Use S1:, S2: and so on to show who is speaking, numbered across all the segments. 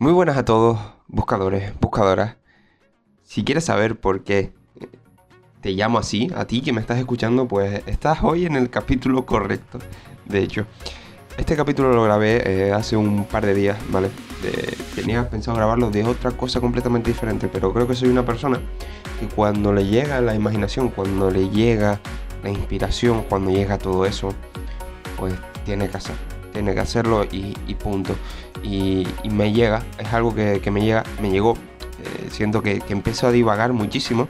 S1: Muy buenas a todos, buscadores, buscadoras. Si quieres saber por qué te llamo así, a ti que me estás escuchando, pues estás hoy en el capítulo correcto. De hecho, este capítulo lo grabé eh, hace un par de días, ¿vale? tenía pensado grabarlo de otra cosa completamente diferente, pero creo que soy una persona que cuando le llega la imaginación, cuando le llega la inspiración, cuando llega todo eso, pues tiene que hacer, tiene que hacerlo y, punto. Y, me llega, es algo que, me llega, me llegó. Eh, siento que, que empiezo a divagar muchísimo,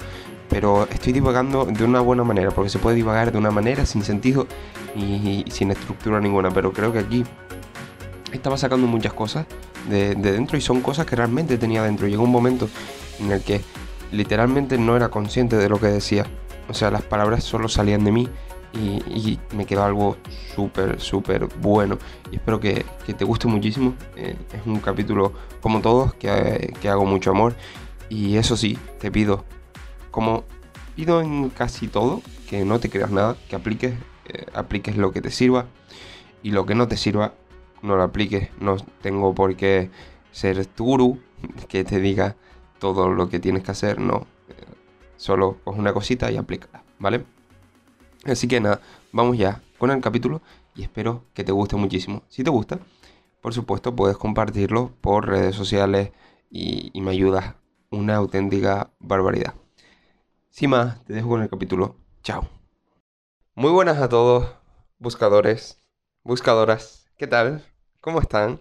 S1: pero estoy divagando de una buena manera, porque se puede divagar de una manera sin sentido y, sin estructura ninguna, pero creo que aquí estaba sacando muchas cosas de, dentro y son cosas que realmente tenía dentro. Llegó un momento en el que literalmente no era consciente de lo que decía, o sea, las palabras solo salían de mí y, me quedó algo súper, súper bueno. Y espero que, te guste muchísimo. Eh, es un capítulo, como todos, que, que, hago mucho amor. Y eso sí, te pido, como pido en casi todo, que no te creas nada, que apliques, eh, apliques lo que te sirva. Y lo que no te sirva, no lo apliques. No tengo por qué ser tu gurú que te diga todo lo que tienes que hacer. No, eh, solo una cosita y aplícala, ¿vale? Así que nada, vamos ya con el capítulo y espero que te guste muchísimo. Si te gusta, por supuesto, puedes compartirlo por redes sociales y, me ayudas una auténtica barbaridad. Sin más, te dejo con el capítulo. Chao. Muy buenas a todos, buscadores, buscadoras. ¿Qué tal? ¿Cómo están?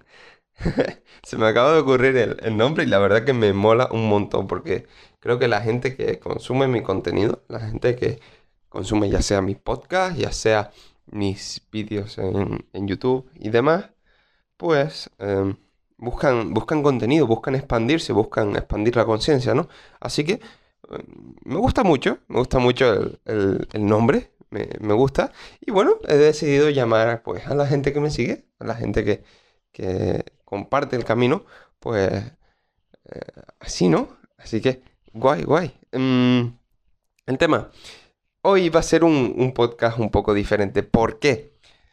S1: Se me acaba de ocurrir el, el, nombre y la verdad que me mola un montón porque creo que la gente que consume mi contenido, la gente que consume ya sea mis podcasts, ya sea mis vídeos en, YouTube y demás, pues em, buscan, buscan contenido, buscan expandirse, buscan expandir la conciencia, ¿no? Así que em, me gusta mucho, me gusta mucho el, nombre, me, gusta. Y bueno, he decidido llamar pues a la gente que me sigue, a la gente que, comparte el camino, pues eh, así, ¿no? Así que, guay, guay. Em, el tema, Hoy va a ser un, podcast un poco diferente. ¿Por qué?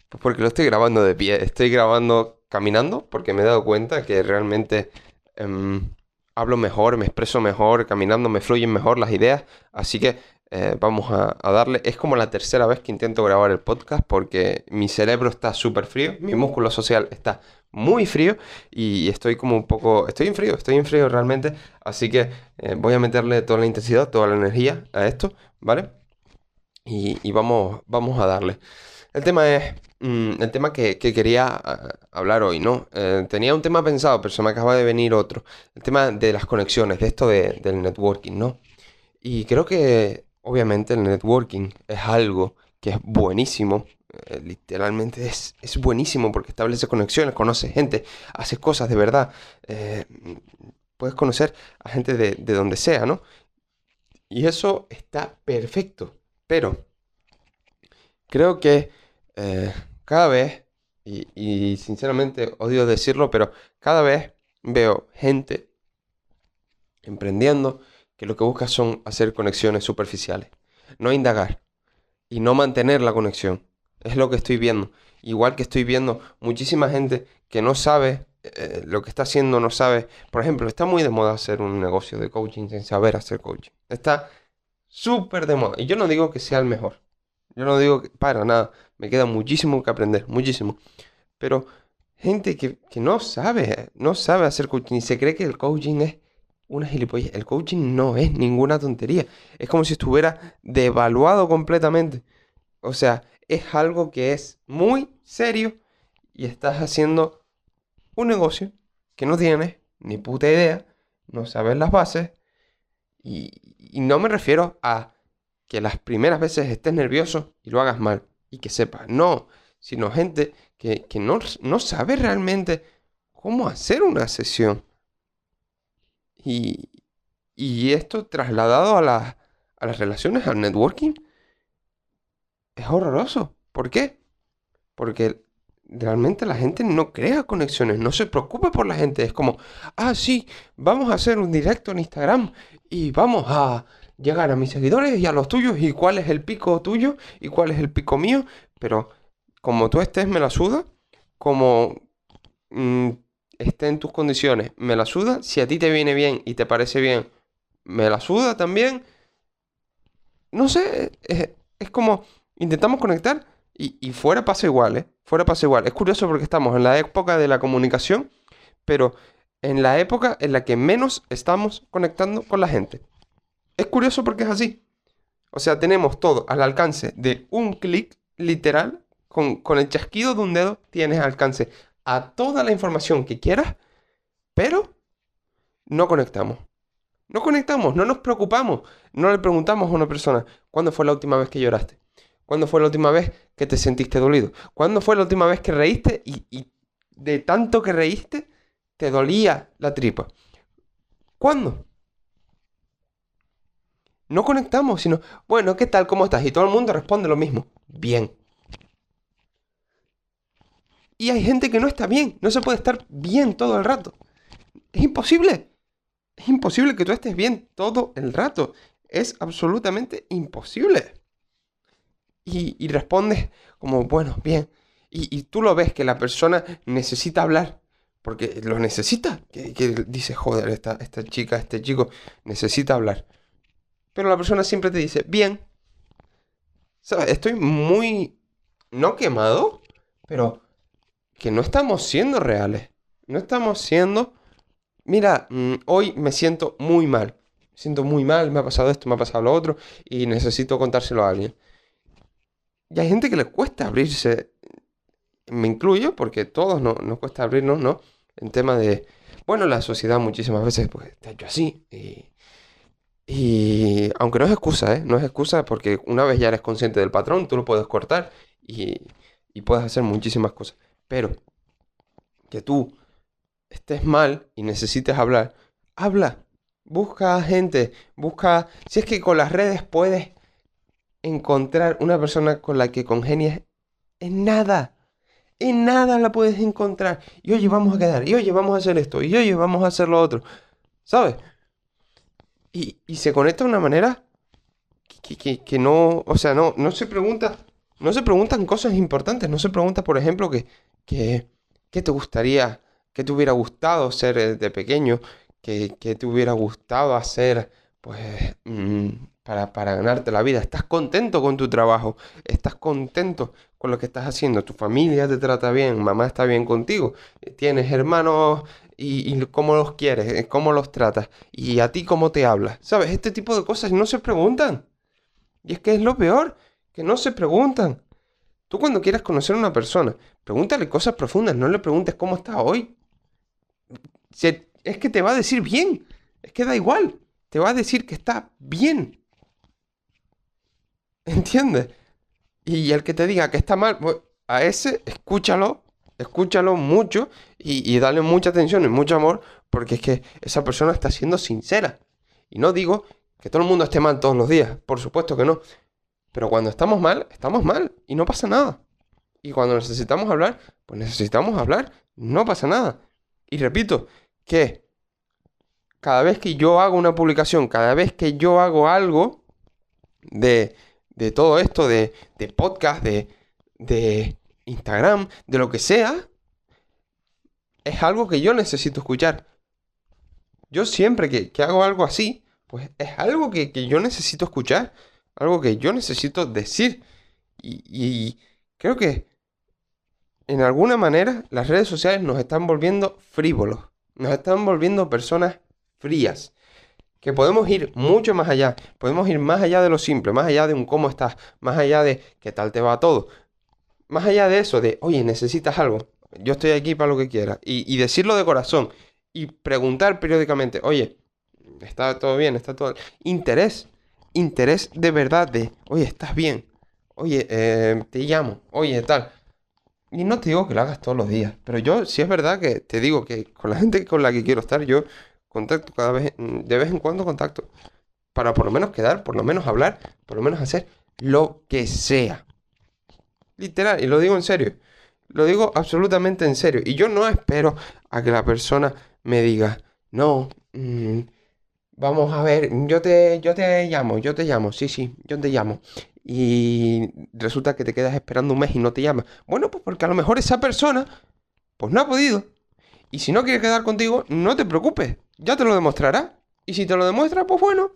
S1: Pues porque lo estoy grabando de pie. Estoy grabando caminando porque me he dado cuenta que realmente em, hablo mejor, me expreso mejor, caminando me fluyen mejor las ideas. Así que eh, vamos a, darle. Es como la tercera vez que intento grabar el podcast porque mi cerebro está súper frío, mi músculo social está muy frío y estoy como un poco... Estoy en frío, estoy en frío realmente. Así que eh, voy a meterle toda la intensidad, toda la energía a esto, ¿vale? Y, vamos, vamos a darle. El tema es mm, el tema que, quería ah, hablar hoy, ¿no? Eh, tenía un tema pensado, pero se me acaba de venir otro. El tema de las conexiones, de esto del networking, ¿no? Y creo que obviamente el networking es algo que es buenísimo. Eh, literalmente es, buenísimo porque establece conexiones, conoces gente, haces cosas de verdad. Eh, puedes conocer a gente de, de donde sea, ¿no? Y eso está perfecto. Pero creo que eh, cada vez, y, sinceramente odio decirlo, pero cada vez veo gente emprendiendo que lo que busca son hacer conexiones superficiales, no indagar y no mantener la conexión. Es lo que estoy viendo. Igual que estoy viendo muchísima gente que no sabe eh, lo que está haciendo, no sabe. Por ejemplo, está muy de moda hacer un negocio de coaching sin saber hacer coaching. Está súper de moda. Y yo no digo que sea el mejor. Yo no digo que para nada. Me queda muchísimo que aprender, muchísimo. Pero gente que, no sabe, no sabe hacer coaching y se cree que el coaching es una gilipollez. El coaching no es ninguna tontería. Es como si estuviera devaluado completamente. O sea, es algo que es muy serio y estás haciendo un negocio que no tienes ni puta idea, no sabes las bases y, y no me refiero a que las primeras veces estés nervioso y lo hagas mal y que sepas, no, sino gente que, no, no, sabe realmente cómo hacer una sesión. Y, y esto trasladado a, a las relaciones, al networking, es horroroso. ¿Por qué? Porque realmente la gente no crea conexiones, no se preocupa por la gente. Es como, ah, sí, vamos a hacer un directo en Instagram y vamos a llegar a mis seguidores y a los tuyos y cuál es el pico tuyo y cuál es el pico mío. Pero como tú estés, me la suda. Como mm, esté en tus condiciones, me la suda. Si a ti te viene bien y te parece bien, me la suda también. No sé, es como intentamos conectar y, fuera pasa igual, ¿eh? Fuera pasa igual. Es curioso porque estamos en la época de la comunicación, pero en la época en la que menos estamos conectando con la gente. Es curioso porque es así. O sea, tenemos todo al alcance de un clic literal. Con, con, el chasquido de un dedo tienes alcance a toda la información que quieras, pero no conectamos. No conectamos, no nos preocupamos, no le preguntamos a una persona, ¿cuándo fue la última vez que lloraste? ¿Cuándo fue la última vez que te sentiste dolido? ¿Cuándo fue la última vez que reíste y, y de tanto que reíste te dolía la tripa? ¿Cuándo? No conectamos, sino, bueno, ¿qué tal? ¿Cómo estás? Y todo el mundo responde lo mismo. Bien. Y hay gente que no está bien. No se puede estar bien todo el rato. Es imposible. Es imposible que tú estés bien todo el rato. Es absolutamente imposible. Y, respondes como, bueno, bien. Y, tú lo ves que la persona necesita hablar. Porque lo necesita. Que, dice, joder, esta, esta chica, este chico necesita hablar pero la persona siempre te dice, bien. ¿Sabes? Estoy muy... No quemado, pero que no estamos siendo reales. No estamos siendo... Mira, mm, hoy me siento muy mal. Siento muy mal, me ha pasado esto, me ha pasado lo otro, y necesito contárselo a alguien. Y hay gente que le cuesta abrirse. Me incluyo, porque todos no, nos cuesta abrirnos, ¿no? En tema de... Bueno, la sociedad muchísimas veces pues, ha hecho así. Y y aunque no es excusa, ¿eh? No es excusa porque una vez ya eres consciente del patrón, tú lo puedes cortar y, y puedes hacer muchísimas cosas. Pero que tú estés mal y necesites hablar, habla. Busca gente, busca... Si es que con las redes puedes encontrar una persona con la que congenies, en nada. En nada la puedes encontrar. Y oye, vamos a quedar. Y oye, vamos a hacer esto. Y oye, vamos a hacer lo otro. ¿Sabes? y, se conecta de una manera que, no, o sea, no, no se pregunta, no se preguntan cosas importantes, no se pregunta, por ejemplo, que, que, ¿qué te gustaría, qué te hubiera gustado ser eh, de pequeño, que, te hubiera gustado hacer, pues, mm, para, para ganarte la vida. ¿Estás contento con tu trabajo? ¿Estás contento con lo que estás haciendo? ¿Tu familia te trata bien? ¿Mamá está bien contigo? ¿Tienes hermanos y, cómo los quieres, eh, cómo los tratas y a ti cómo te hablas. ¿Sabes? Este tipo de cosas no se preguntan. Y es que es lo peor, que no se preguntan. Tú cuando quieras conocer a una persona, pregúntale cosas profundas, no le preguntes cómo está hoy. es que te va a decir bien, es que da igual, te va a decir que está bien. ¿Entiendes? Y el que te diga que está mal, pues, a ese escúchalo escúchalo mucho y, dale mucha atención y mucho amor porque es que esa persona está siendo sincera. Y no digo que todo el mundo esté mal todos los días, por supuesto que no. Pero cuando estamos mal, estamos mal y no pasa nada. Y cuando necesitamos hablar, pues necesitamos hablar, no pasa nada. Y repito, que cada vez que yo hago una publicación, cada vez que yo hago algo de, de todo esto, de, de podcast, de, de, Instagram, de lo que sea, es algo que yo necesito escuchar. Yo siempre que, hago algo así, pues es algo que, yo necesito escuchar, algo que yo necesito decir. Y, creo que en alguna manera las redes sociales nos están volviendo frívolos, nos están volviendo personas frías que podemos ir mucho más allá, podemos ir más allá de lo simple, más allá de un cómo estás, más allá de qué tal te va todo, más allá de eso, de, oye, necesitas algo, yo estoy aquí para lo que quieras, y, decirlo de corazón, y preguntar periódicamente, oye, está todo bien, está todo... Interés, interés de verdad de, oye, estás bien, oye, eh, te llamo, oye, tal. Y no te digo que lo hagas todos los días, pero yo sí es verdad que te digo que con la gente con la que quiero estar, yo contacto cada vez, de vez en cuando contacto, para por lo menos quedar, por lo menos hablar, por lo menos hacer lo que sea. Literal, y lo digo en serio. Lo digo absolutamente en serio. Y yo no espero a que la persona me diga, no, mm, vamos a ver, yo te, yo te llamo, yo te llamo, sí, sí, yo te llamo. Y resulta que te quedas esperando un mes y no te llama. Bueno, pues porque a lo mejor esa persona, pues no ha podido. Y si no quiere quedar contigo, no te preocupes, ya te lo demostrará. Y si te lo demuestra, pues bueno,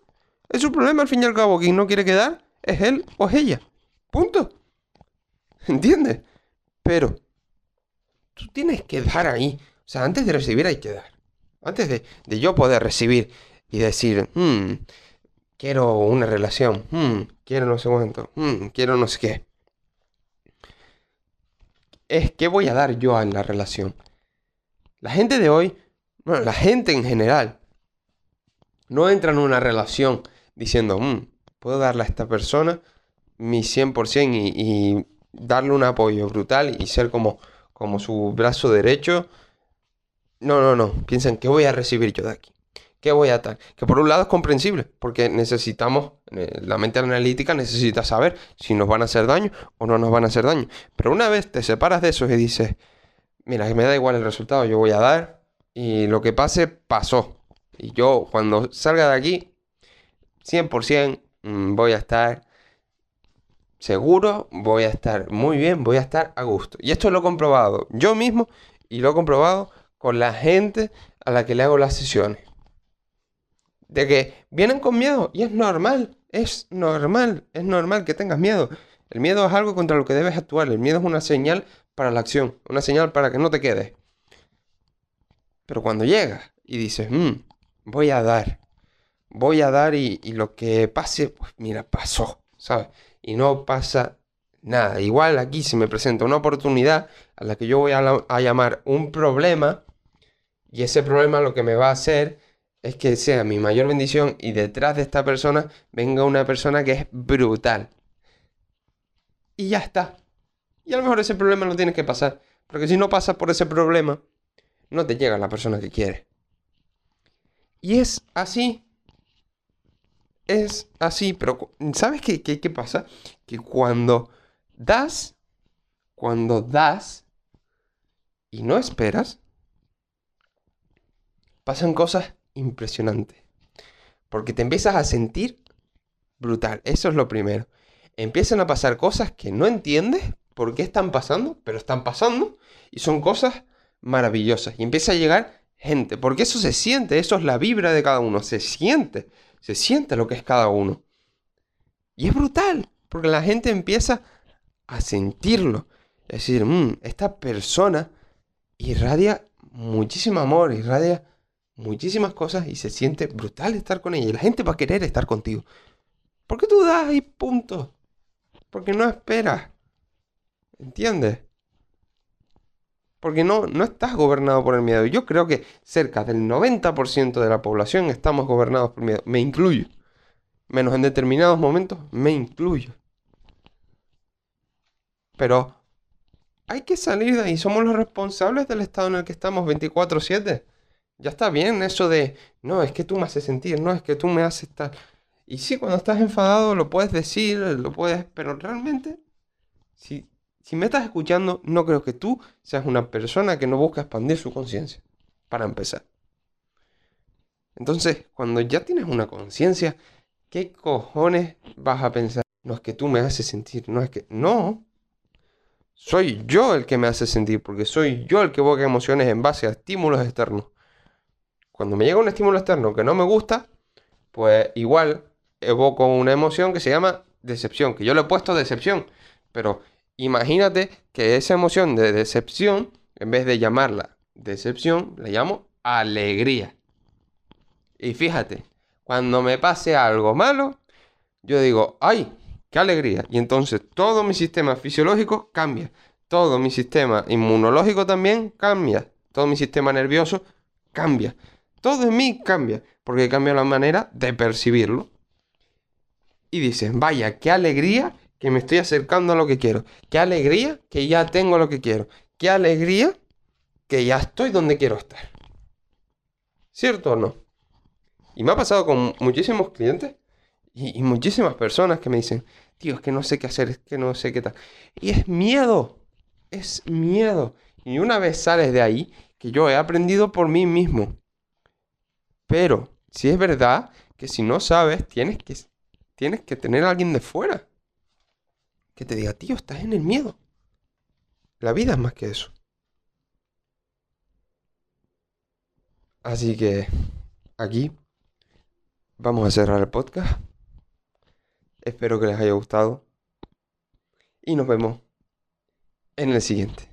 S1: es su problema al fin y al cabo. Quien no quiere quedar es él o es ella. Punto. ¿Entiendes? Pero tú tienes que dar ahí. O sea, antes de recibir hay que dar. Antes de, yo poder recibir y decir, hmm, quiero una relación, hmm, quiero no sé cuánto, hmm, quiero no sé qué. Es que voy a dar yo en la relación. La gente de hoy, bueno, la gente en general, no entra en una relación diciendo, hmm, puedo darle a esta persona mi 100% y, y darle un apoyo brutal y ser como, como su brazo derecho. No, no, no. Piensan, ¿qué voy a recibir yo de aquí? ¿Qué voy a dar? Que por un lado es comprensible, porque necesitamos, eh, la mente analítica necesita saber si nos van a hacer daño o no nos van a hacer daño. Pero una vez te separas de eso y dices, mira, que me da igual el resultado, yo voy a dar y lo que pase, pasó. Y yo cuando salga de aquí, 100% mm, voy a estar seguro, voy a estar muy bien, voy a estar a gusto. Y esto lo he comprobado yo mismo y lo he comprobado con la gente a la que le hago las sesiones. De que vienen con miedo y es normal, es normal, es normal que tengas miedo. El miedo es algo contra lo que debes actuar, el miedo es una señal para la acción, una señal para que no te quedes. Pero cuando llegas y dices, mm, voy a dar, voy a dar y, lo que pase, pues mira, pasó, ¿sabes? y no pasa nada. Igual aquí se me presenta una oportunidad a la que yo voy a, llamar un problema y ese problema lo que me va a hacer es que sea mi mayor bendición y detrás de esta persona venga una persona que es brutal. Y ya está. Y a lo mejor ese problema lo tienes que pasar. Porque si no pasas por ese problema, no te llega la persona que quieres. Y es así es así, pero ¿sabes qué, qué, pasa? Que cuando das, cuando das y no esperas, pasan cosas impresionantes. Porque te empiezas a sentir brutal. Eso es lo primero. Empiezan a pasar cosas que no entiendes por qué están pasando, pero están pasando y son cosas maravillosas. Y empieza a llegar gente, porque eso se siente, eso es la vibra de cada uno, se siente se siente lo que es cada uno. Y es brutal, porque la gente empieza a sentirlo. Es decir, mm, esta persona irradia muchísimo amor, irradia muchísimas cosas y se siente brutal estar con ella. Y la gente va a querer estar contigo. ¿Por qué tú das ahí punto? Porque no esperas. ¿Entiendes? Porque no, no estás gobernado por el miedo. Yo creo que cerca del 90% de la población estamos gobernados por miedo. Me incluyo. Menos en determinados momentos, me incluyo. Pero hay que salir de ahí. Somos los responsables del estado en el que estamos 24/7. Ya está bien eso de, no, es que tú me haces sentir, no, es que tú me haces estar. Y sí, cuando estás enfadado lo puedes decir, lo puedes, pero realmente, si si me estás escuchando, no creo que tú seas una persona que no busca expandir su conciencia, para empezar. Entonces, cuando ya tienes una conciencia, ¿qué cojones vas a pensar? No es que tú me haces sentir, no es que... No. Soy yo el que me hace sentir, porque soy yo el que evoca emociones en base a estímulos externos. Cuando me llega un estímulo externo que no me gusta, pues igual evoco una emoción que se llama decepción, que yo le he puesto decepción, pero Imagínate que esa emoción de decepción, en vez de llamarla decepción, la llamo alegría. Y fíjate, cuando me pase algo malo, yo digo, ¡ay! ¡Qué alegría! Y entonces todo mi sistema fisiológico cambia. Todo mi sistema inmunológico también cambia. Todo mi sistema nervioso cambia. Todo en mí cambia. Porque cambia la manera de percibirlo. Y dices, vaya, qué alegría que me estoy acercando a lo que quiero. Qué alegría que ya tengo lo que quiero. Qué alegría que ya estoy donde quiero estar. ¿Cierto o no? Y me ha pasado con muchísimos clientes y, muchísimas personas que me dicen, tío, es que no sé qué hacer, es que no sé qué tal. Y es miedo, es miedo. Y una vez sales de ahí, que yo he aprendido por mí mismo. Pero si es verdad que si no sabes, tienes que, tienes que tener a alguien de fuera que te diga, tío, estás en el miedo. La vida es más que eso. Así que aquí vamos a cerrar el podcast. Espero que les haya gustado. Y nos vemos en el siguiente.